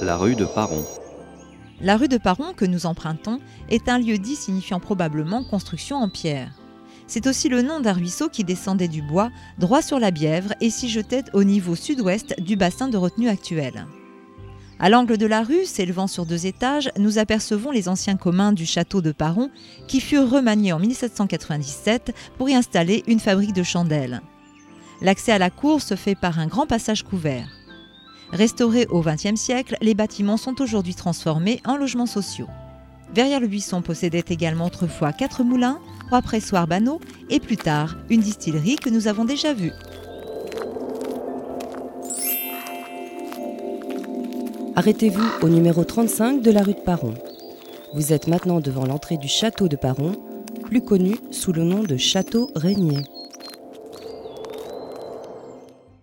la rue de Paron. La rue de Paron que nous empruntons est un lieu dit signifiant probablement construction en pierre. C'est aussi le nom d'un ruisseau qui descendait du bois droit sur la Bièvre et s'y jetait au niveau sud-ouest du bassin de retenue actuel. À l'angle de la rue, s'élevant sur deux étages, nous apercevons les anciens communs du château de Paron qui furent remaniés en 1797 pour y installer une fabrique de chandelles. L'accès à la cour se fait par un grand passage couvert. Restaurés au XXe siècle, les bâtiments sont aujourd'hui transformés en logements sociaux. Verrières le Buisson possédait également autrefois quatre moulins, trois pressoirs banaux et plus tard une distillerie que nous avons déjà vue. Arrêtez-vous au numéro 35 de la rue de Paron. Vous êtes maintenant devant l'entrée du château de Paron, plus connu sous le nom de Château Régnier.